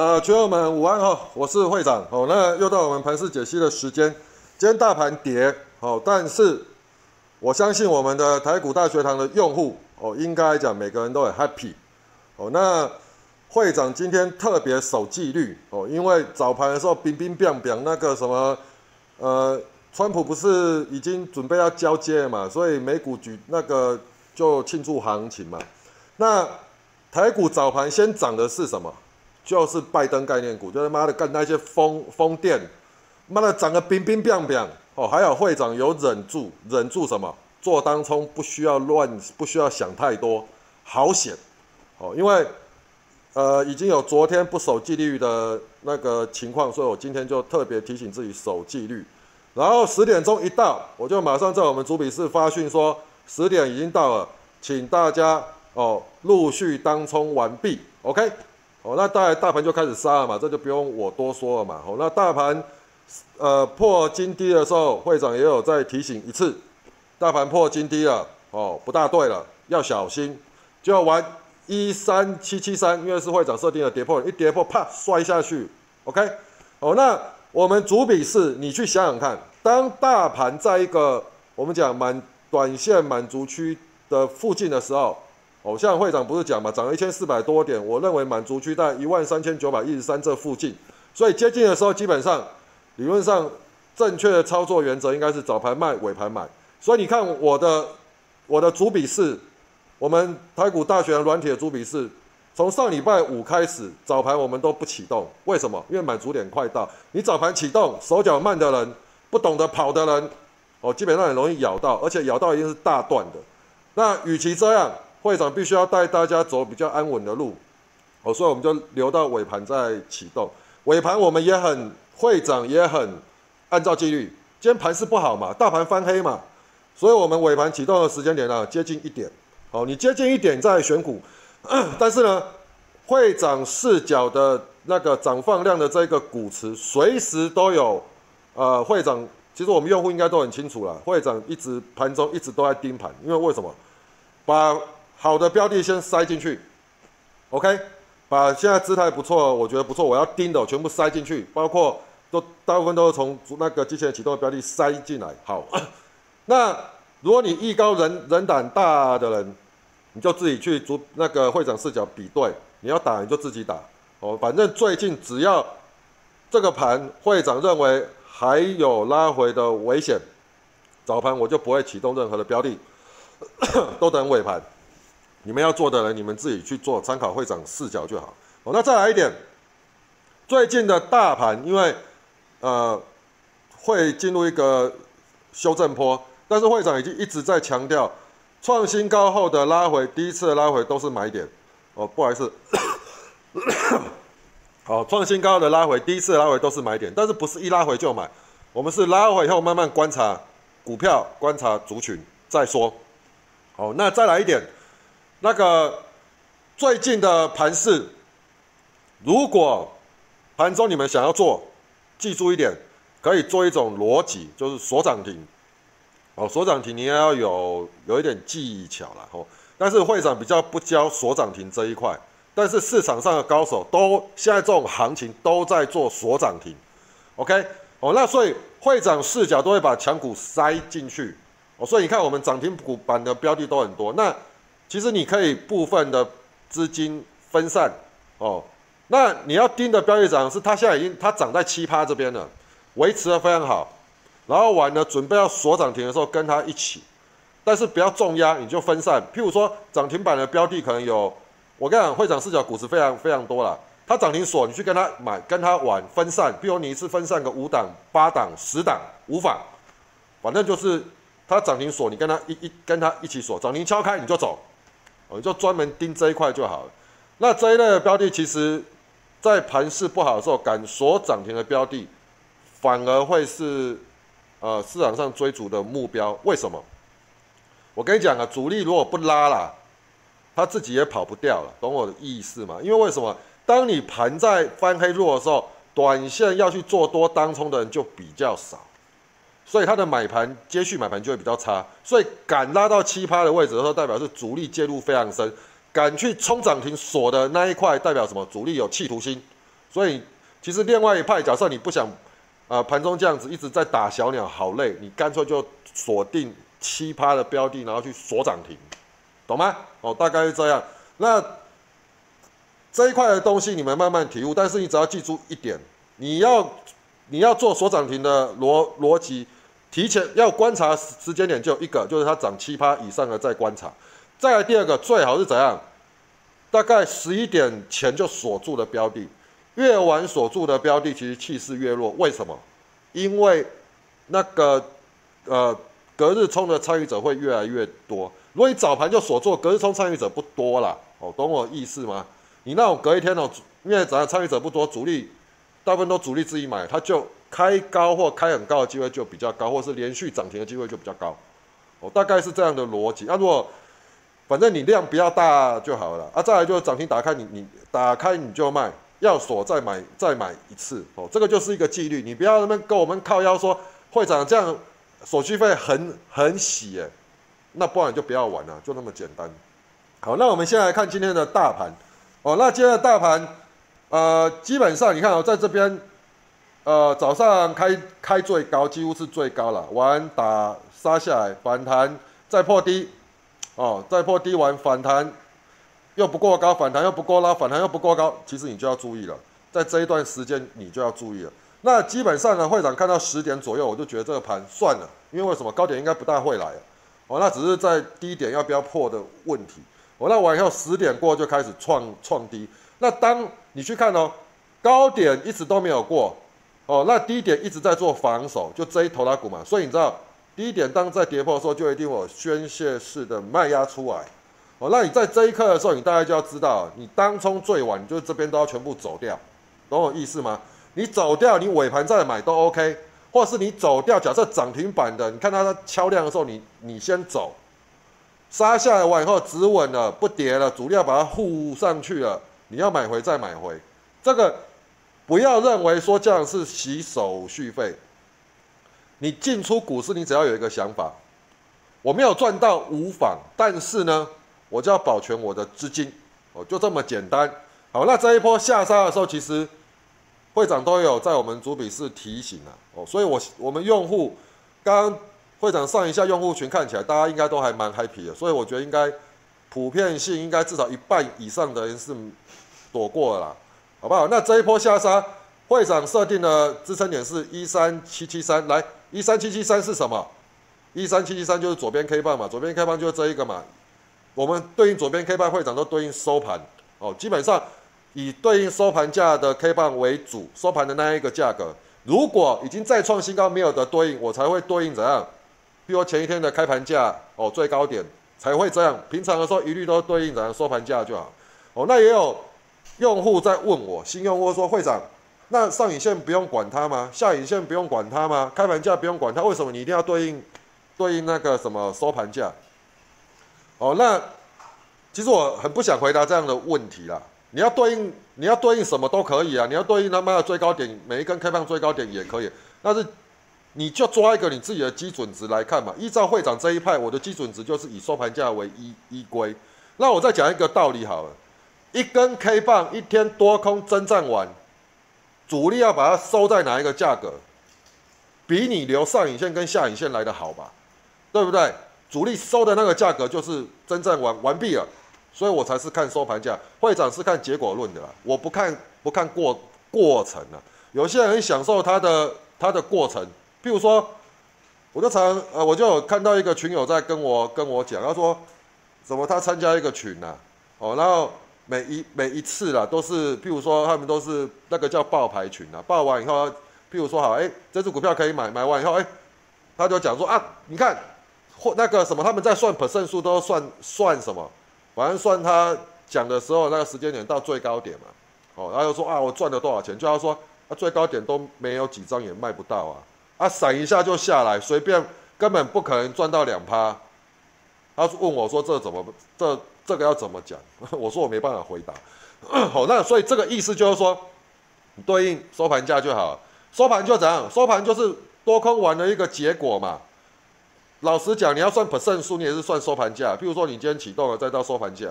呃，群友们午安哈，我是会长哦。那又到我们盘势解析的时间。今天大盘跌哦，但是我相信我们的台股大学堂的用户哦，应该讲每个人都很 happy 哦。那会长今天特别守纪律哦，因为早盘的时候冰冰冰冰那个什么呃，川普不是已经准备要交接了嘛，所以美股举那个就庆祝行情嘛。那台股早盘先涨的是什么？就是拜登概念股，就是妈的干那些风风电，妈的涨个冰冰冰冰哦，还有会长有忍住，忍住什么？做当冲不需要乱，不需要想太多，好险哦，因为呃已经有昨天不守纪律的那个情况，所以我今天就特别提醒自己守纪律。然后十点钟一到，我就马上在我们主笔室发讯说十点已经到了，请大家哦陆续当冲完毕，OK。哦，那大大盘就开始杀了嘛，这就不用我多说了嘛。哦，那大盘呃破金低的时候，会长也有再提醒一次，大盘破金低了，哦，不大对了，要小心，就要玩一三七七三，因为是会长设定的跌破，一跌破啪摔下去，OK。哦，那我们主笔是，你去想想看，当大盘在一个我们讲满短线满足区的附近的时候。哦，像会长不是讲嘛，涨了一千四百多点，我认为满足区在一万三千九百一十三这附近，所以接近的时候，基本上理论上正确的操作原则应该是早盘卖，尾盘买。所以你看我的我的主笔是，我们台股大学软体的主笔是，从上礼拜五开始早盘我们都不启动，为什么？因为满足点快到，你早盘启动，手脚慢的人，不懂得跑的人，哦，基本上很容易咬到，而且咬到一定是大段的。那与其这样。会长必须要带大家走比较安稳的路，哦，所以我们就留到尾盘再启动。尾盘我们也很，会长也很按照纪律。今天盘势不好嘛，大盘翻黑嘛，所以我们尾盘启动的时间点呢接近一点。好，你接近一点再选股，但是呢，会长视角的那个涨放量的这个股池，随时都有。呃，会长其实我们用户应该都很清楚了，会长一直盘中一直都在盯盘，因为为什么？把好的标的先塞进去，OK，把现在姿态不错，我觉得不错，我要盯的全部塞进去，包括都大部分都是从那个机器人启动的标的塞进来。好，那如果你艺高人人胆大的人，你就自己去主那个会长视角比对，你要打你就自己打哦，反正最近只要这个盘会长认为还有拉回的危险，早盘我就不会启动任何的标的，都等尾盘。你们要做的人，你们自己去做，参考会长视角就好。哦，那再来一点，最近的大盘因为呃会进入一个修正坡，但是会长已经一直在强调，创新高后的拉回，第一次拉回都是买点。哦，不好意思，好，创新高的拉回，第一次拉回都是买点，但是不是一拉回就买，我们是拉回以后慢慢观察股票，观察族群再说。好，那再来一点。那个最近的盘势，如果盘中你们想要做，记住一点，可以做一种逻辑，就是锁涨停。哦，锁涨停你也要有有一点技巧了哦。但是会长比较不教锁涨停这一块，但是市场上的高手都现在这种行情都在做锁涨停。OK，哦，那所以会长视角都会把强股塞进去。哦，所以你看我们涨停股板的标的都很多。那其实你可以部分的资金分散哦，那你要盯的标的涨是它现在已经它涨在七趴这边了，维持的非常好，然后完了准备要锁涨停的时候跟它一起，但是不要重压，你就分散。譬如说涨停板的标的可能有，我跟你讲会长视角股市非常非常多了，它涨停锁你去跟它买跟它玩分散，譬如你一次分散个五档八档十档无妨，反正就是它涨停锁你跟它一一跟它一起锁，涨停敲开你就走。我就专门盯这一块就好了。那这一类的标的，其实，在盘势不好的时候，敢锁涨停的标的，反而会是呃市场上追逐的目标。为什么？我跟你讲啊，主力如果不拉啦，他自己也跑不掉了，懂我的意思吗？因为为什么？当你盘在翻黑弱的时候，短线要去做多当冲的人就比较少。所以它的买盘接续买盘就会比较差，所以敢拉到七趴的位置的时候，代表是主力介入非常深，敢去冲涨停锁的那一块代表什么？主力有企图心，所以其实另外一派，假设你不想啊盘中这样子一直在打小鸟，好累，你干脆就锁定七趴的标的，然后去锁涨停，懂吗？哦，大概是这样。那这一块的东西你们慢慢体悟，但是你只要记住一点，你要你要做锁涨停的逻逻辑，提前要观察时间点就一个，就是它涨七趴以上的再观察。再来第二个，最好是怎样？大概十一点前就锁住的标的，越晚锁住的标的，其实气势越弱。为什么？因为那个呃隔日冲的参与者会越来越多。如果你早盘就锁住，隔日冲参与者不多啦，哦，懂我意思吗？你那种隔一天哦，因为怎样参与者不多，主力大部分都主力自己买，它就开高或开很高的机会就比较高，或是连续涨停的机会就比较高。哦，大概是这样的逻辑。那如果反正你量比较大就好了啊，再来就是涨停打开，你你打开你就卖，要锁再买再买一次哦，这个就是一个纪律，你不要那么跟我们靠腰说会长这样手续费很很喜哎，那不然就不要玩了，就那么简单。好，那我们先来看今天的大盘哦，那今天的大盘呃基本上你看哦，在这边呃早上开开最高，几乎是最高了，完打杀下来反弹再破低。哦，再破低完反弹，又不过高，反弹又不过拉，反弹又不过高，其实你就要注意了，在这一段时间你就要注意了。那基本上呢，会长看到十点左右，我就觉得这个盘算了，因为为什么高点应该不大会来哦，那只是在低点要不要破的问题。哦，那晚以后十点过就开始创创低，那当你去看哦，高点一直都没有过，哦，那低点一直在做防守，就这一头拉股嘛，所以你知道。低点，当在跌破的时候，就一定有宣泄式的卖压出来。哦，那你在这一刻的时候，你大概就要知道，你当冲最晚，你就这边都要全部走掉，懂我意思吗？你走掉，你尾盘再买都 OK，或是你走掉，假设涨停板的，你看它敲量的时候，你你先走，杀下来完以后止稳了，不跌了，主力要把它护上去了，你要买回再买回，这个不要认为说这样是洗手续费。你进出股市，你只要有一个想法，我没有赚到无妨，但是呢，我就要保全我的资金，哦，就这么简单。好，那这一波下杀的时候，其实会长都有在我们主笔室提醒啊，哦，所以我我们用户刚会长上一下用户群看起来，大家应该都还蛮 happy 的，所以我觉得应该普遍性应该至少一半以上的人是躲过了，好不好？那这一波下杀，会长设定的支撑点是一三七七三，来。一三七七三是什么？一三七七三就是左边 K 棒嘛，左边 K 棒就是这一个嘛。我们对应左边 K 棒会长都对应收盘哦，基本上以对应收盘价的 K 棒为主，收盘的那一个价格。如果已经再创新高没有的对应，我才会对应怎样？比如前一天的开盘价哦，最高点才会这样。平常的时候一律都对应怎样收盘价就好。哦，那也有用户在问我，新用户说会长。那上影线不用管它吗？下影线不用管它吗？开盘价不用管它？为什么你一定要对应对应那个什么收盘价？哦，那其实我很不想回答这样的问题啦。你要对应你要对应什么都可以啊，你要对应他妈的最高点，每一根开放最高点也可以。但是你就抓一个你自己的基准值来看嘛。依照会长这一派，我的基准值就是以收盘价为依依归。那我再讲一个道理好了，一根 K 棒一天多空征战完。主力要把它收在哪一个价格，比你留上影线跟下影线来的好吧，对不对？主力收的那个价格就是真正完完毕了，所以我才是看收盘价。会长是看结果论的啦，我不看不看过过程啊。有些人享受他的他的过程，譬如说，我就常呃，我就有看到一个群友在跟我跟我讲，他说，怎么他参加一个群呐，哦，然后。每一每一次啦，都是，譬如说他们都是那个叫爆牌群啊，爆完以后，譬如说好，哎，这只股票可以买，买完以后，哎，他就讲说啊，你看或那个什么，他们在算 percent 数都算算什么，反正算他讲的时候那个时间点到最高点嘛，哦，然后又说啊，我赚了多少钱，就要说啊，最高点都没有几张也卖不到啊，啊，闪一下就下来，随便根本不可能赚到两趴，他问我说这怎么这？这个要怎么讲？我说我没办法回答。好，那所以这个意思就是说，对应收盘价就好，收盘就怎样？收盘就是多空玩的一个结果嘛。老实讲，你要算 percent 数，你也是算收盘价。譬如说你今天启动了，再到收盘价，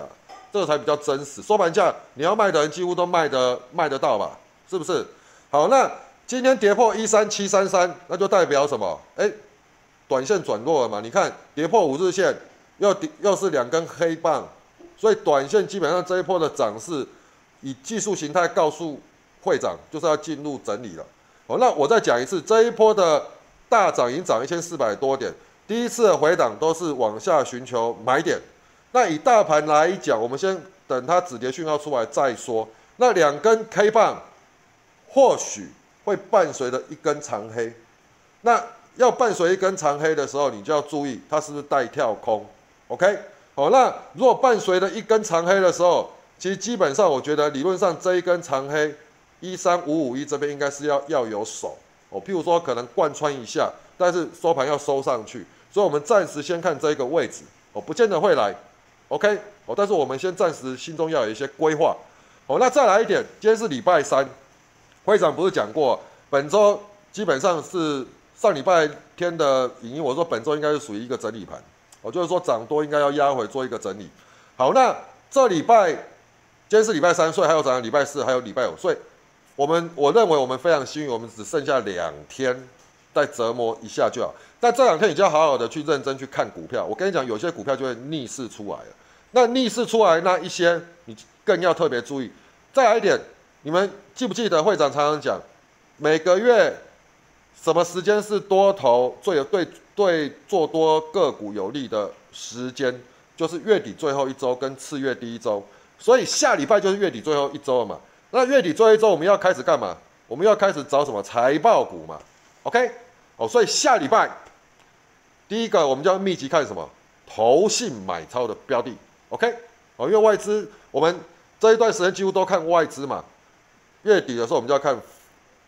这个才比较真实。收盘价你要卖的人几乎都卖得卖得到吧？是不是？好，那今天跌破一三七三三，那就代表什么？哎，短线转弱了嘛？你看跌破五日线，又跌又是两根黑棒，所以短线基本上这一波的涨势，以技术形态告诉会长，就是要进入整理了。好，那我再讲一次，这一波的大涨已经涨一千四百多点，第一次的回档都是往下寻求买点。那以大盘来讲，我们先等它止跌讯号出来再说。那两根 K 棒或许会伴随着一根长黑，那要伴随一根长黑的时候，你就要注意它是不是带跳空。OK，好，那如果伴随着一根长黑的时候，其实基本上我觉得理论上这一根长黑。一三五五一这边应该是要要有手。哦，譬如说可能贯穿一下，但是收盘要收上去，所以我们暂时先看这个位置。哦，不见得会来，OK？哦，但是我们先暂时心中要有一些规划。哦。那再来一点，今天是礼拜三，会长不是讲过，本周基本上是上礼拜天的影音，我说本周应该是属于一个整理盘，哦，就是说涨多应该要压回做一个整理。好，那这礼拜今天是礼拜三，所以还有涨，礼拜四还有礼拜五，所以。我们我认为我们非常幸运，我们只剩下两天，再折磨一下就好。但这两天你就要好好的去认真去看股票。我跟你讲，有些股票就会逆势出来了。那逆势出来那一些，你更要特别注意。再来一点，你们记不记得会长常常讲，每个月什么时间是多头最有对对做多个股有利的时间，就是月底最后一周跟次月第一周。所以下礼拜就是月底最后一周了嘛。那月底最后一周我们要开始干嘛？我们要开始找什么财报股嘛？OK，哦，所以下礼拜第一个我们就要密集看什么投信买超的标的，OK，哦，因为外资我们这一段时间几乎都看外资嘛，月底的时候我们就要看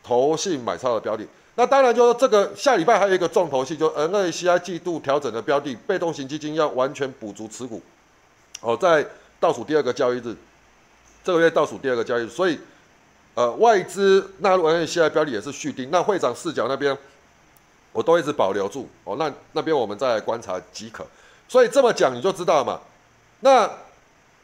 投信买超的标的。那当然就是这个下礼拜还有一个重头戏，就 NACI 季度调整的标的，被动型基金要完全补足持股，哦，在倒数第二个交易日。这个月倒数第二个交易日，所以，呃，外资纳入 N A C I 标的也是续订。那会长视角那边，我都一直保留住哦。那那边我们再来观察即可。所以这么讲你就知道嘛。那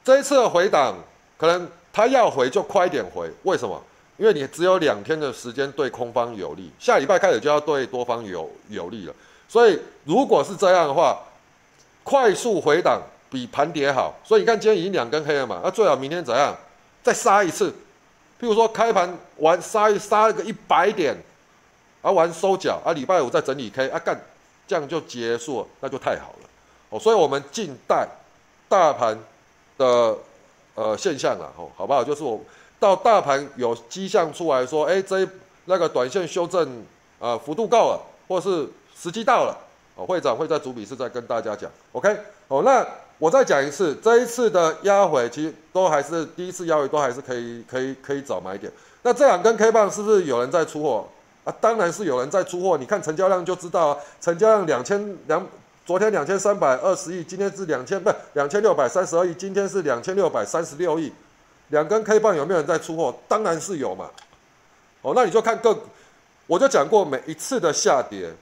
这一次的回档，可能他要回就快一点回。为什么？因为你只有两天的时间对空方有利，下礼拜开始就要对多方有有利了。所以如果是这样的话，快速回档比盘跌好。所以你看今天已经两根黑了嘛，那最好明天怎样？再杀一次，譬如说开盘完杀一杀个一百点，啊完收脚啊礼拜五再整理 K 啊干，这样就结束，那就太好了哦。所以我们静待大盘的呃现象了哦，好不好？就是我到大盘有迹象出来说，哎这那个短线修正啊幅度够了，或是时机到了，哦会长会在主笔室再跟大家讲，OK 哦那。我再讲一次，这一次的压回其实都还是第一次压回，都还是可以可以可以找买点。那这两根 K 棒是不是有人在出货啊？当然是有人在出货，你看成交量就知道啊。成交量两千两，昨天两千三百二十亿，今天是两千不两千六百三十二亿，今天是两千六百三十六亿。两根 K 棒有没有人在出货？当然是有嘛。哦，那你就看个，我就讲过每一次的下跌，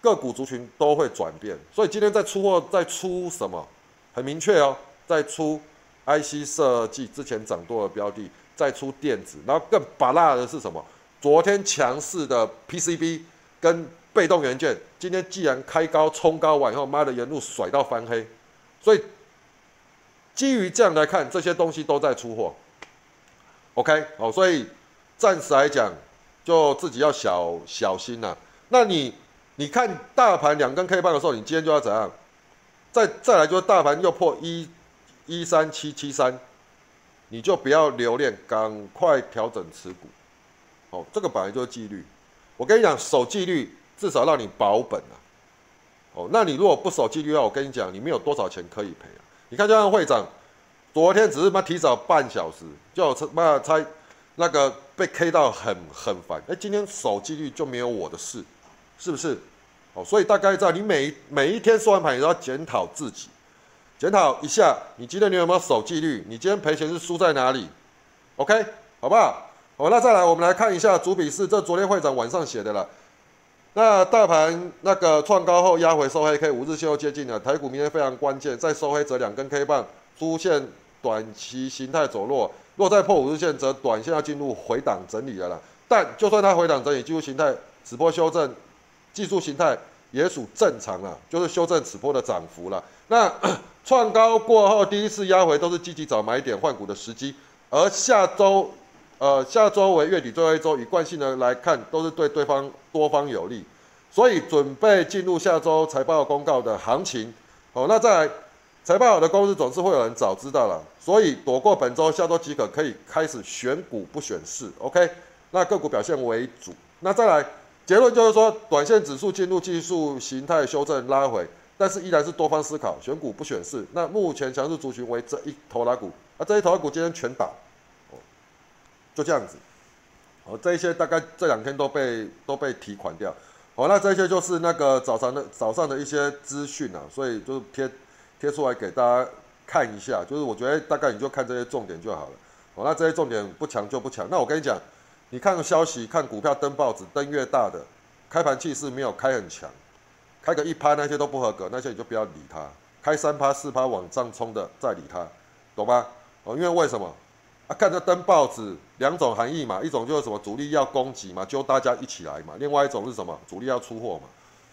个股族群都会转变，所以今天在出货在出什么？很明确哦，在出 IC 设计之前涨多的标的，再出电子，然后更拔辣的是什么？昨天强势的 PCB 跟被动元件，今天既然开高冲高完以后，妈的沿路甩到翻黑，所以基于这样来看，这些东西都在出货。OK，哦，所以暂时来讲，就自己要小小心呐。那你你看大盘两根 K 棒的时候，你今天就要怎样？再再来就是大盘又破一一三七七三，你就不要留恋，赶快调整持股。哦，这个本来就是纪律。我跟你讲，守纪律至少让你保本啊。哦，那你如果不守纪律的话，我跟你讲，你没有多少钱可以赔。你看，就像会长昨天只是妈提早半小时，就妈猜那个被 K 到很很烦。哎，今天守纪律就没有我的事，是不是？哦，所以大概在，你每每一天收盘，你都要检讨自己，检讨一下，你今天你有没有守纪律？你今天赔钱是输在哪里？OK，好不好？好，那再来，我们来看一下主笔是这昨天会长晚上写的了。那大盘那个创高后压回收黑 K，五日线又接近了，台股明天非常关键，再收黑则两根 K 棒出现短期形态走弱，若再破五日线，则短线要进入回档整理了啦。但就算它回档整理，技术形态此波修正，技术形态也属正常了，就是修正此波的涨幅了。那创高过后第一次压回都是积极找买点换股的时机，而下周，呃，下周为月底最后一周，以惯性的来看，都是对对方多方有利，所以准备进入下周财报公告的行情。好，那再来。财报好的公司总是会有人早知道了，所以躲过本周，下周即可可以开始选股不选市，OK？那个股表现为主。那再来结论就是说，短线指数进入技术形态修正拉回，但是依然是多方思考，选股不选市。那目前强势族群为这一头拉股，啊，这一头拉股今天全打，就这样子。哦，这一些大概这两天都被都被提款掉。好，那这些就是那个早上的早上的一些资讯啊，所以就是贴。贴出来给大家看一下，就是我觉得大概你就看这些重点就好了。哦，那这些重点不强就不强。那我跟你讲，你看消息、看股票登报纸，登越大的，开盘气势没有开很强，开个一趴那些都不合格，那些你就不要理它。开三趴四趴往上冲的再理它，懂吗？哦，因为为什么？啊，看着登报纸两种含义嘛，一种就是什么主力要攻击嘛，就大家一起来嘛；另外一种是什么？主力要出货嘛。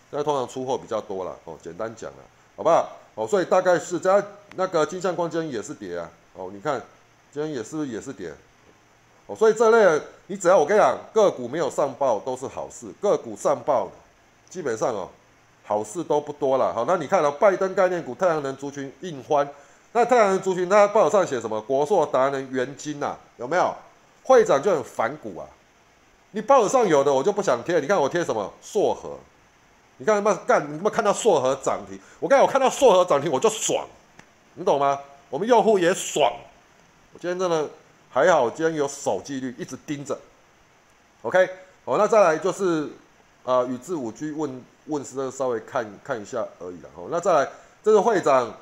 那通常出货比较多了。哦，简单讲了，好不好？哦，所以大概是在那个金相光今天也是跌啊。哦，你看今天也是也是跌。哦，所以这类你只要我跟你讲，个股没有上报都是好事，个股上报基本上哦好事都不多了。好，那你看到拜登概念股、太阳能族群印欢，那太阳能族群它报上写什么？国硕、达能、元金呐，有没有？会长就很反骨啊。你报上有的我就不想贴，你看我贴什么？硕和。你看他妈干，你他妈看到硕和涨停，我刚才我看到硕和涨停我就爽，你懂吗？我们用户也爽。我今天真的还好，今天有守纪律，一直盯着。OK，好，那再来就是啊，宇智五 G 问问世，稍微看看一下而已了。好，那再来，这是会长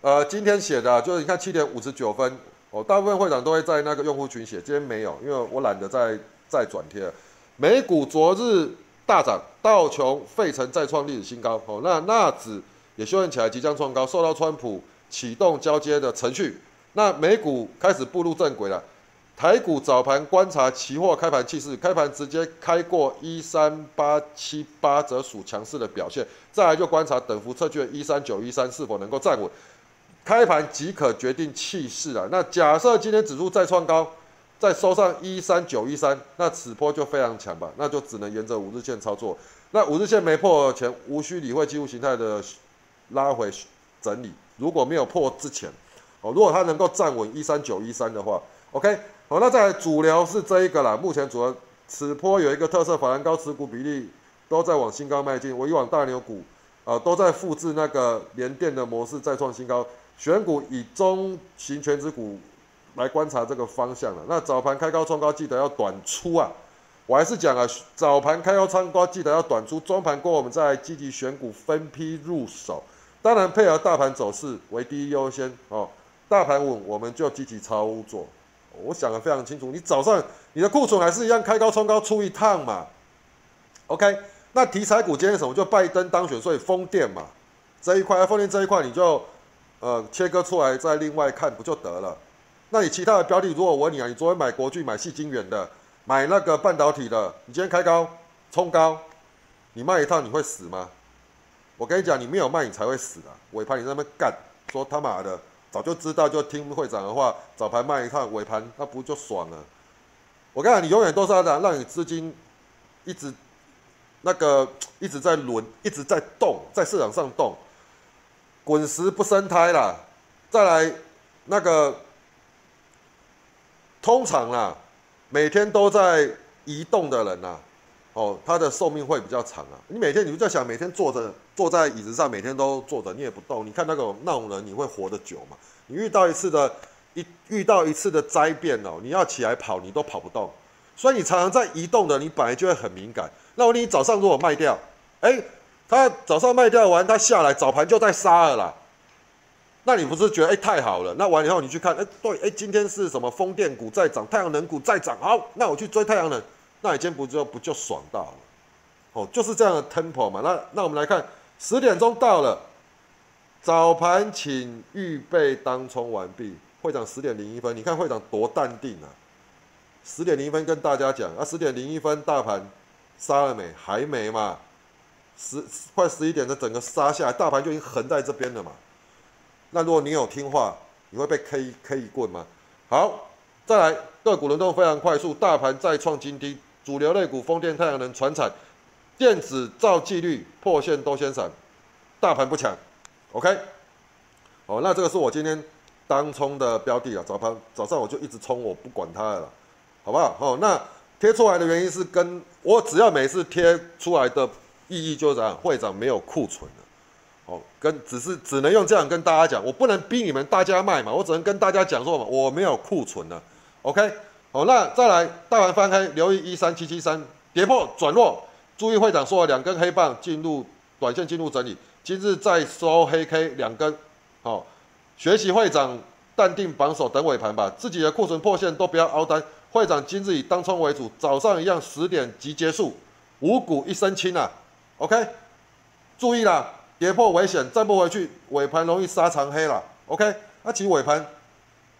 呃今天写的，就是你看七点五十九分，哦，大部分会长都会在那个用户群写，今天没有，因为我懒得再再转贴。美股昨日。大涨，道琼、费城再创历史新高。哦，那纳指也修正起来，即将创高，受到川普启动交接的程序。那美股开始步入正轨了。台股早盘观察期货开盘气势，开盘直接开过一三八七八，则属强势的表现。再来就观察等幅测距的一三九一三是否能够站稳，开盘即可决定气势了。那假设今天指数再创高。再收上一三九一三，那此波就非常强吧？那就只能沿着五日线操作。那五日线没破前，无需理会技术形态的拉回整理。如果没有破之前，哦，如果它能够站稳一三九一三的话，OK，好，那在主流是这一个啦。目前主要此波有一个特色，法兰高持股比例都在往新高迈进。我以往大牛股啊都在复制那个连电的模式，再创新高。选股以中型全值股。来观察这个方向了。那早盘开高冲高，记得要短出啊！我还是讲啊，早盘开高冲高，记得要短出。中盘过，我们再积极选股，分批入手。当然配合大盘走势为第一优先哦。大盘稳，我们就积极操作。我想的非常清楚，你早上你的库存还是一样开高冲高出一趟嘛？OK，那题材股今天什么？就拜登当选，所以风电嘛，这一块风电这一块你就呃切割出来，再另外看不就得了？那你其他的标的，如果我问你啊，你昨天买国巨、买细晶圆的，买那个半导体的，你今天开高冲高，你卖一趟你会死吗？我跟你讲，你没有卖你才会死的。尾盘你那边干，说他妈的早就知道就听会长的话，早盘卖一趟，尾盘那不就爽了？我跟你讲，你永远都是要让让你资金一直那个一直在轮，一直在动，在市场上动，滚石不生胎啦。再来那个。通常啦，每天都在移动的人呐，哦，他的寿命会比较长啊。你每天你就在想，每天坐着坐在椅子上，每天都坐着，你也不动。你看那个那种人，你会活得久吗？你遇到一次的，一遇到一次的灾变哦，你要起来跑，你都跑不动。所以你常常在移动的，你本来就会很敏感。那我你早上如果卖掉，哎，他早上卖掉完，他下来早盘就在杀了啦。那你不是觉得哎太好了？那完以后你去看，哎对，哎今天是什么风电股在涨，太阳能股在涨，好，那我去追太阳能，那你今天不就不就爽到了？哦，就是这样的 temple 嘛。那那我们来看，十点钟到了，早盘请预备当冲完毕，会长十点零一分，你看会长多淡定啊！十点零一分跟大家讲啊，十点零一分大盘杀了没？还没嘛？十快十一点的整个杀下来，大盘就已经横在这边了嘛。那如果你有听话，你会被 K K 一棍吗？好，再来个股轮动非常快速，大盘再创新低，主流类股风电、太阳能、船产、电子、造纪律破线都先闪，大盘不强。OK，哦，那这个是我今天当冲的标的啊，早盘早上我就一直冲，我不管它了，好不好？哦，那贴出来的原因是跟我只要每次贴出来的意义就是样，会长没有库存了。哦，跟只是只能用这样跟大家讲，我不能逼你们大家卖嘛，我只能跟大家讲说嘛，我没有库存了，OK，好，那再来大盘翻开，留意一三七七三跌破转弱，注意会长说了两根黑棒进入短线进入整理，今日再收黑 K 两根，好，学习会长淡定榜首等尾盘吧，自己的库存破线都不要凹单，会长今日以当冲为主，早上一样十点即结束，五股一身轻啊。，OK，注意啦。跌破危险，再不回去，尾盘容易杀长黑了。OK，那其实尾盘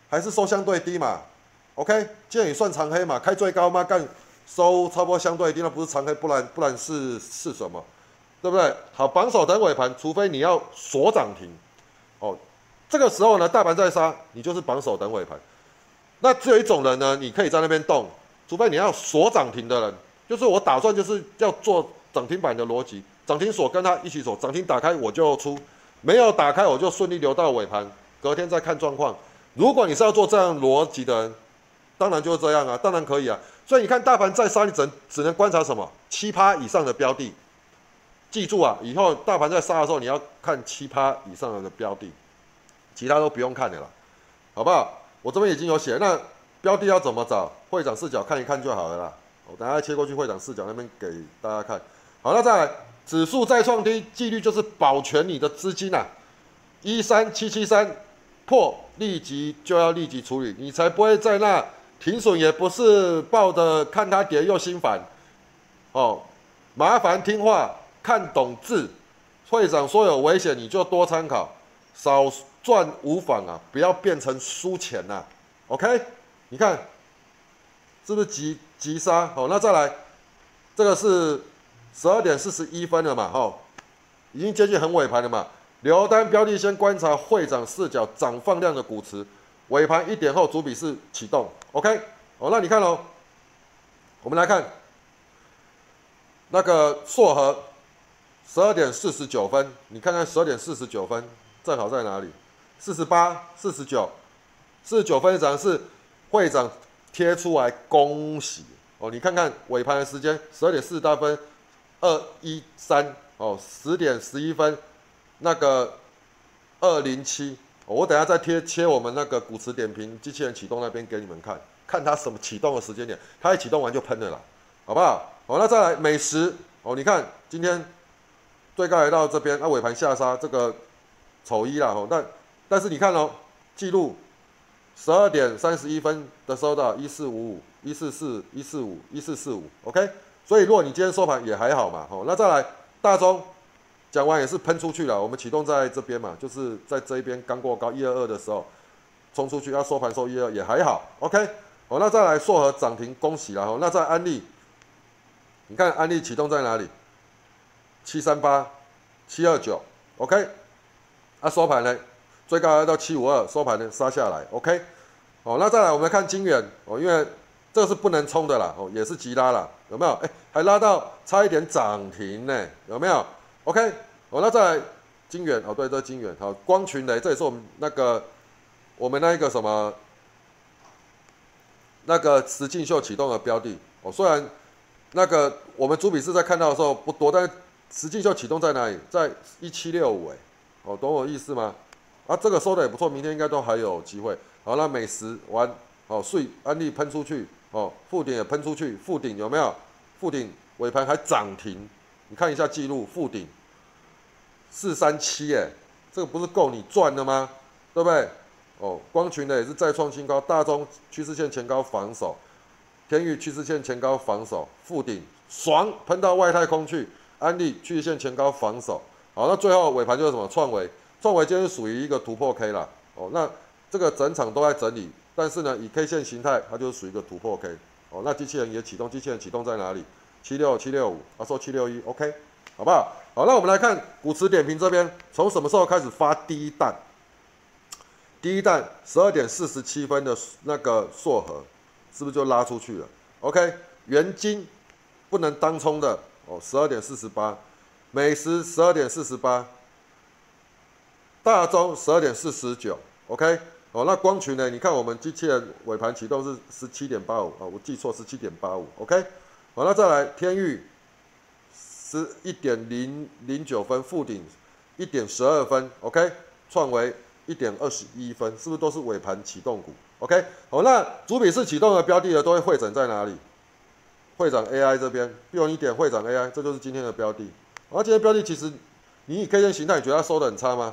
还是收相对低嘛。OK，今天也算长黑嘛，开最高嘛，干收差不多相对低，那不是长黑，不然不然是是什么？对不对？好，榜首等尾盘，除非你要锁涨停。哦，这个时候呢，大盘在杀，你就是榜首等尾盘。那只有一种人呢，你可以在那边动，除非你要锁涨停的人，就是我打算就是要做涨停板的逻辑。涨停锁跟它一起锁，涨停打开我就出，没有打开我就顺利留到尾盘，隔天再看状况。如果你是要做这样逻辑的人，当然就是这样啊，当然可以啊。所以你看大盘再杀，你只只能观察什么？七趴以上的标的，记住啊，以后大盘在杀的时候，你要看七趴以上的标的，其他都不用看的了，好不好？我这边已经有写，那标的要怎么找？会长视角看一看就好了啦。我等下切过去会长视角那边给大家看。好，那再来。指数再创低，纪律就是保全你的资金呐。一三七七三破，立即就要立即处理，你才不会在那停损，也不是抱着看它跌又心烦。哦，麻烦听话，看懂字。会长说有危险，你就多参考，少赚无妨啊，不要变成输钱呐。OK，你看是不是急急杀？好，那再来，这个是。十二点四十一分了嘛，哈，已经接近很尾盘了嘛。留单标的先观察会长视角涨放量的股池，尾盘一点后主笔是启动，OK，哦，那你看喽，我们来看那个硕和十二点四十九分，你看看十二点四十九分正好在哪里？四十八、四十九、四十九分涨是会长贴出来恭喜哦，你看看尾盘的时间十二点四十八分。二一三哦，十点十一分，那个二零七，我等下再贴切我们那个股池点评机器人启动那边给你们看，看它什么启动的时间点，它一启动完就喷了啦，好不好？好，那再来美食哦，你看今天最高来到这边，那尾盘下杀，这个丑一啦哦，但但是你看哦，记录十二点三十一分的收到一四五五一四四一四五一四四五，OK。所以，如果你今天收盘也还好嘛，吼，那再来大中讲完也是喷出去了。我们启动在这边嘛，就是在这一边刚过高一二二的时候冲出去，要收盘收一二也还好，OK。好，那再来硕和涨停，恭喜了，吼。那在安利，你看安利启动在哪里？七三八、七二九，OK。啊，收盘呢，最高要到七五二，收盘呢杀下来，OK。好，那再来我们看金元，哦，因为。这是不能冲的啦，哦，也是急拉啦，有没有？哎，还拉到差一点涨停呢，有没有？OK，哦，那再来金元，哦，对，这金元，好，光群雷，这也是我们那个我们那一个什么那个石进秀启动的标的，哦，虽然那个我们主笔是在看到的时候不多，但石进秀启动在哪里？在一七六五，哎，哦，懂我意思吗？啊，这个收的也不错，明天应该都还有机会。好，那美食完，好，税安利喷出去。哦，附顶也喷出去，附顶有没有？附顶尾盘还涨停，你看一下记录，附顶四三七，哎，这个不是够你赚的吗？对不对？哦，光群的也是再创新高，大中趋势线前高防守，天宇趋势线前高防守，附顶爽喷到外太空去，安利趋势线前高防守，好，那最后尾盘就是什么？创维，创维今天属于一个突破 K 了，哦，那这个整场都在整理，但是呢，以 K 线形态，它就是属于一个突破 K。哦，那机器人也启动，机器人启动在哪里？七六七六五，他说七六一，OK，好不好？好，那我们来看股池点评这边，从什么时候开始发第一弹？第一弹十二点四十七分的那个硕核，是不是就拉出去了？OK，元金不能当冲的哦，十二点四十八，美食十二点四十八，大中十二点四十九，OK，哦，那光群呢？你看我们机器人尾盘启动是十七点八五啊，我记错十七点八五，OK，好，那再来天域十一点零零九分，附顶一点十二分，OK，创维。一点二十一分，是不是都是尾盘启动股？OK，好，那主笔是启动的标的呢，都会会诊在哪里？会长 AI 这边，用一点会长 AI，这就是今天的标的。而今天标的其实，你以 K 线形态，你觉得它收的很差吗？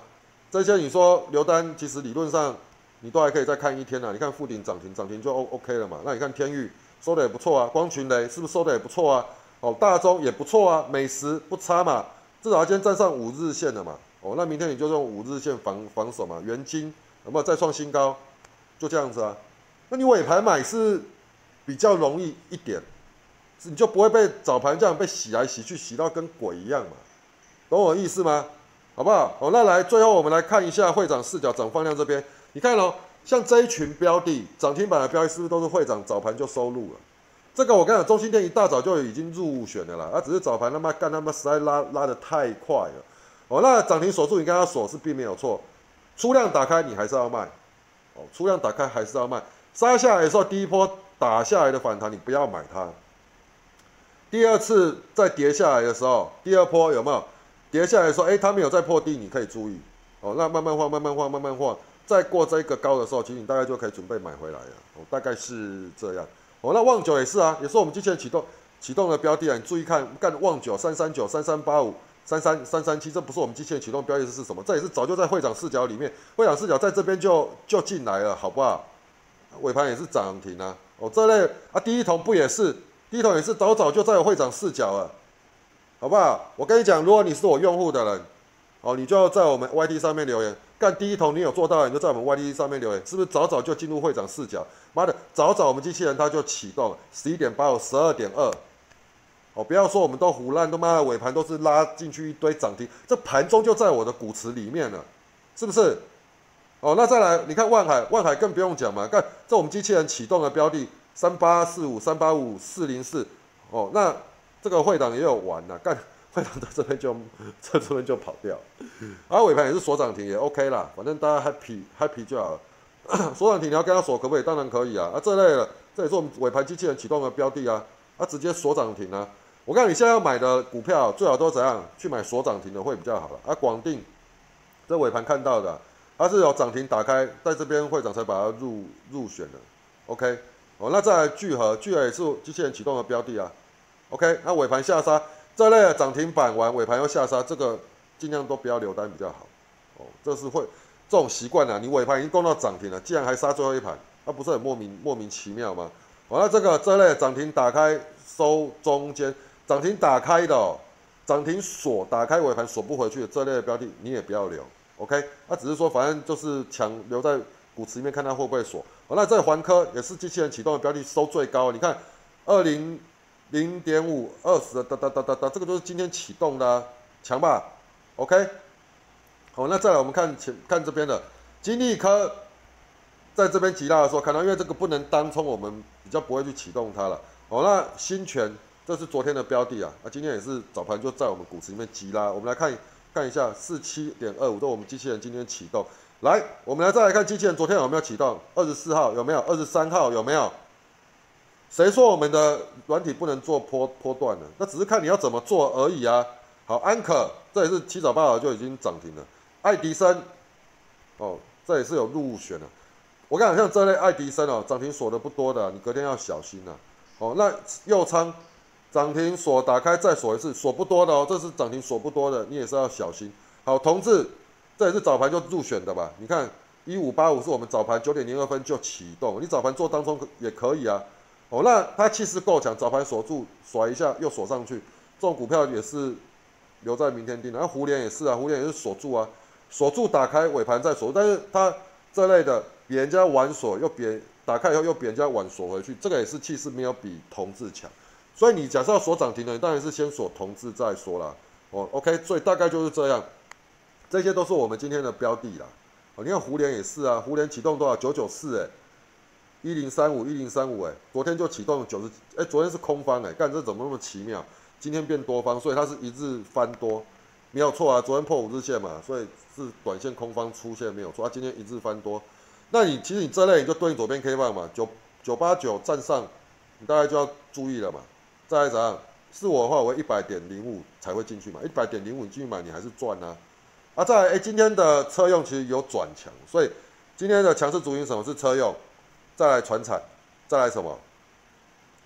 这些你说留单，其实理论上你都还可以再看一天啊。你看富鼎涨停，涨停就 O OK 了嘛。那你看天域收的也不错啊，光群雷是不是收的也不错啊？哦，大中也不错啊，美食不差嘛，至少今天站上五日线了嘛。哦，那明天你就用五日线防防守嘛，元金有没有再创新高？就这样子啊。那你尾盘买是比较容易一点，你就不会被早盘这样被洗来洗去，洗到跟鬼一样嘛？懂我意思吗？好不好？哦，那来最后我们来看一下会长视角涨放量这边，你看哦，像这一群标的涨停板的标的，是不是都是会长早盘就收录了？这个我跟你讲，中心店一大早就已经入选的啦，啊，只是早盘他妈干他妈实在拉拉的太快了。哦，那涨停锁住，你跟他锁是并没有错，出量打开你还是要卖，哦，出量打开还是要卖，杀下来的时候第一波打下来的反弹你不要买它，第二次再跌下来的时候，第二波有没有？跌下来说，哎，它没有再破低，你可以注意，哦，那慢慢晃，慢慢晃，慢慢晃，再过这一个高的时候，其实你大概就可以准备买回来了，哦，大概是这样，哦，那旺九也是啊，也是我们之前启动启动的标的啊，你注意看，干旺九三三九三三八五。三三三三七，这不是我们机器人启动标的是什么？这也是早就在会长视角里面，会长视角在这边就就进来了，好不好？尾盘也是涨停啊，哦，这类啊，第一桶不也是？第一桶也是早早就在会长视角了，好不好？我跟你讲，如果你是我用户的人，哦，你就要在我们 YT 上面留言，干第一桶你有做到，你就在我们 YT 上面留言，是不是早早就进入会长视角？妈的，早早我们机器人它就启动，十一点八五，十二点二。哦，不要说我们都胡乱，都妈的尾盘都是拉进去一堆涨停，这盘中就在我的股池里面了，是不是？哦，那再来，你看万海，万海更不用讲嘛，看这我们机器人启动的标的三八四五三八五四零四，哦，那这个会长也有玩呐，干会长在这边就在这边就跑掉，啊，尾盘也是锁涨停也 OK 啦，反正大家 happy happy 就好了，锁涨停你要跟他锁可不可以？当然可以啊，啊这类的，这也是我们尾盘机器人启动的标的啊，啊直接锁涨停啊。我看你现在要买的股票，最好都怎样去买锁涨停的会比较好了。啊，广定这尾盘看到的，它是有涨停打开，在这边会长才把它入入选的。OK，哦，那再来聚合，聚合也是机器人启动的标的啊。OK，那尾盘下杀，这类涨停板完尾盘又下杀，这个尽量都不要留单比较好。哦，这是会这种习惯啊，你尾盘已经攻到涨停了，既然还杀最后一盘，那不是很莫名莫名其妙吗？完了这个这类涨停打开收中间。涨停打开的，涨停锁打开尾盘锁不回去的这类的标的，你也不要留，OK？那只是说，反正就是强留在股池里面，看它会不会锁。好，那这环科也是机器人启动的标的，收最高，你看二零零点五二十的哒哒哒哒哒，这个都是今天启动的，强吧？OK？好，那再来我们看前看这边的金利科，在这边急拉的时候看到，因为这个不能单冲，我们比较不会去启动它了。好，那新权。这是昨天的标的啊，那今天也是早盘就在我们股池里面急拉。我们来看看一下，四七点二五都我们机器人今天启动。来，我们来再来看机器人昨天有没有启动？二十四号有没有？二十三号有没有？谁说我们的软体不能做波波段的？那只是看你要怎么做而已啊。好，安可这也是七早八早就已经涨停了。爱迪生哦，这也是有入选的。我跟你讲，像这类爱迪生哦，涨停锁的不多的，你隔天要小心呐。哦，那右仓。涨停锁打开再锁一次，锁不多的哦，这是涨停锁不多的，你也是要小心。好，同志，这也是早盘就入选的吧？你看一五八五是我们早盘九点零二分就启动，你早盘做当中也可以啊。哦，那它气势够强，早盘锁住甩一下又锁上去，这种股票也是留在明天盯的。那胡联也是啊，胡联也是锁住啊，锁住打开尾盘再锁，但是它这类的，比人家晚锁又别打开以后又比人家晚锁回去，这个也是气势没有比同志强。所以你假设要锁涨停的，你当然是先锁同志再说啦。哦，OK，所以大概就是这样。这些都是我们今天的标的啦。哦，你看胡联也是啊，胡联启动多少？九九四哎，一零三五一零三五哎，昨天就启动九十，哎，昨天是空方哎，干这怎么那么奇妙？今天变多方，所以它是一日翻多，没有错啊。昨天破五日线嘛，所以是短线空方出现没有错。啊，今天一日翻多，那你其实你这类你就对应左边 K 棒嘛，九九八九站上，你大概就要注意了嘛。再来怎样？是我的话，我一百点零五才会进去嘛，一百点零五你进去买，你还是赚啊。啊，再来，哎，今天的车用其实有转强，所以今天的强势主因什么是车用？再来船产，再来什么？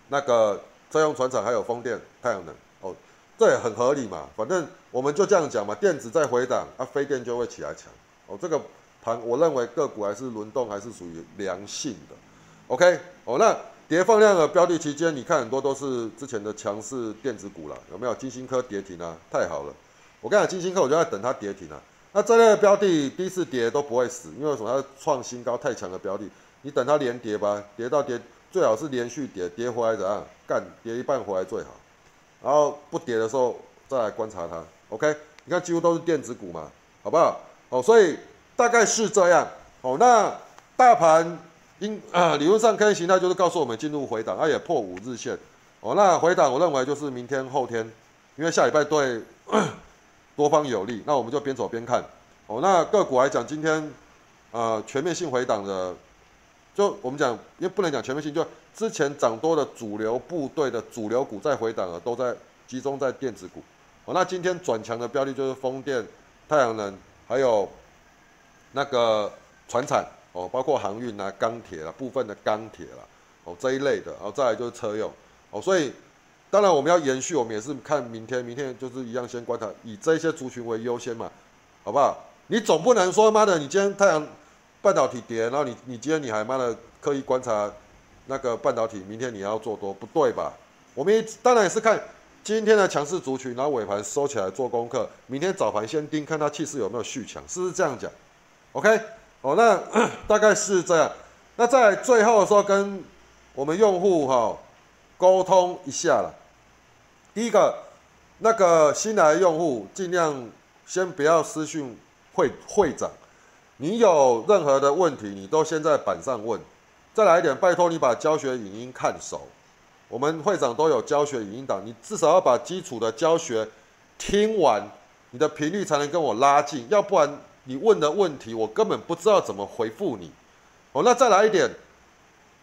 那个再用船产还有风电、太阳能哦。这也很合理嘛，反正我们就这样讲嘛，电子在回档，啊，非电就会起来强。哦，这个盘我认为个股还是轮动，还是属于良性的。OK，哦，那跌放量的标的期间，你看很多都是之前的强势电子股了，有没有？金星科跌停啊，太好了。我跟你讲，金星科我就在等它跌停啊。那这类的标的第一次跌都不会死，因为什么？它创新高太强的标的，你等它连跌吧，跌到跌，最好是连续跌，跌回来怎样？干，跌一半回来最好。然后不跌的时候再来观察它，OK？你看几乎都是电子股嘛，好不好？哦，所以大概是这样。哦，那大盘应啊理论上 K 形态就是告诉我们进入回档，它也破五日线。哦，那回档我认为就是明天后天，因为下礼拜对多方有利，那我们就边走边看。哦，那个股来讲，今天呃全面性回档的。就我们讲，因为不能讲全面性，就之前涨多的主流部队的主流股在回档了，都在集中在电子股。哦，那今天转强的标的就是风电、太阳能，还有那个船产哦，包括航运啊、钢铁啊，部分的钢铁啦，哦这一类的，然后再来就是车用哦，所以当然我们要延续，我们也是看明天，明天就是一样先观察，以这些族群为优先嘛，好不好？你总不能说妈的，你今天太阳。半导体跌，然后你你今天你还妈的刻意观察那个半导体，明天你要做多，不对吧？我们当然也是看今天的强势族群，然后尾盘收起来做功课，明天早盘先盯，看它气势有没有续强，是不是这样讲？OK，哦，那 大概是这样。那在最后的时候跟我们用户哈沟通一下了。第一个，那个新来的用户尽量先不要私讯会会长。你有任何的问题，你都先在板上问。再来一点，拜托你把教学影音看熟。我们会长都有教学影音档，你至少要把基础的教学听完，你的频率才能跟我拉近。要不然你问的问题，我根本不知道怎么回复你。哦，那再来一点，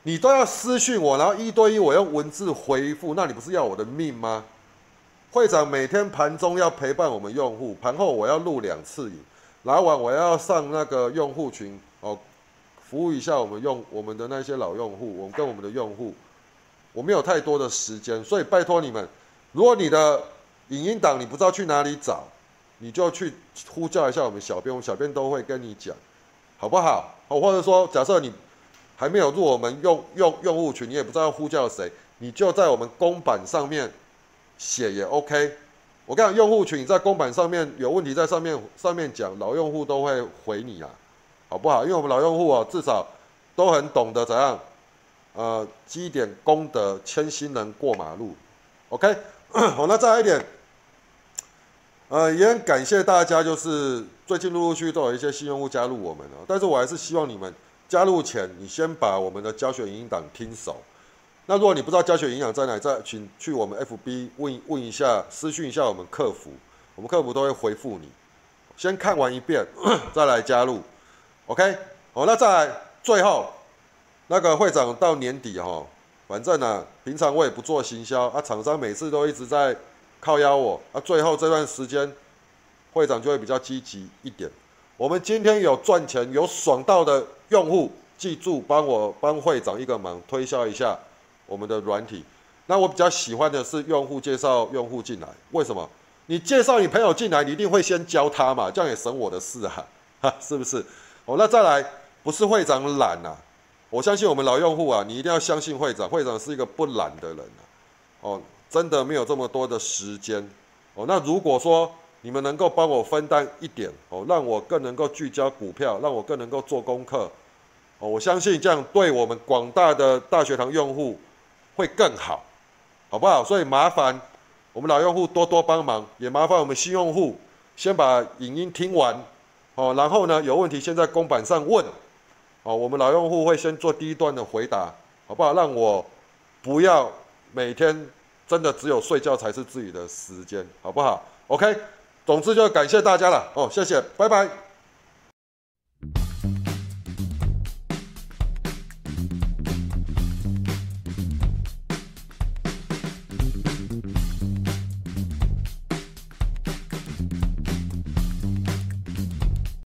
你都要私讯我，然后一对一我用文字回复，那你不是要我的命吗？会长每天盘中要陪伴我们用户，盘后我要录两次影。来晚我要上那个用户群哦，服务一下我们用我们的那些老用户，我们跟我们的用户，我没有太多的时间，所以拜托你们，如果你的影音档你不知道去哪里找，你就去呼叫一下我们小编，我们小编都会跟你讲，好不好？哦，或者说假设你还没有入我们用用用户群，你也不知道呼叫谁，你就在我们公版上面写也 OK。我讲用户群在公版上面有问题，在上面上面讲，老用户都会回你啊，好不好？因为我们老用户啊，至少都很懂得怎样，呃，积点功德，牵新人过马路。OK，好，那再来一点，呃，也很感谢大家，就是最近陆陆续续都有一些新用户加入我们了，但是我还是希望你们加入前，你先把我们的教学影音档听熟。那如果你不知道教学营养在哪，再请去我们 FB 问问一下，私讯一下我们客服，我们客服都会回复你。先看完一遍，再来加入，OK？好，那再来最后那个会长到年底哈，反正呢，平常我也不做行销啊，厂商每次都一直在靠邀我啊，最后这段时间会长就会比较积极一点。我们今天有赚钱有爽到的用户，记住帮我帮会长一个忙，推销一下。我们的软体，那我比较喜欢的是用户介绍用户进来，为什么？你介绍你朋友进来，你一定会先教他嘛，这样也省我的事啊，哈，是不是？哦，那再来，不是会长懒呐，我相信我们老用户啊，你一定要相信会长，会长是一个不懒的人啊，哦，真的没有这么多的时间，哦，那如果说你们能够帮我分担一点哦，让我更能够聚焦股票，让我更能够做功课哦。我相信这样对我们广大的大学堂用户会更好，好不好？所以麻烦我们老用户多多帮忙，也麻烦我们新用户先把影音听完哦，然后呢有问题先在公板上问哦，我们老用户会先做第一段的回答，好不好？让我不要每天真的只有睡觉才是自己的时间，好不好？OK。总之就感谢大家了哦，谢谢，拜拜。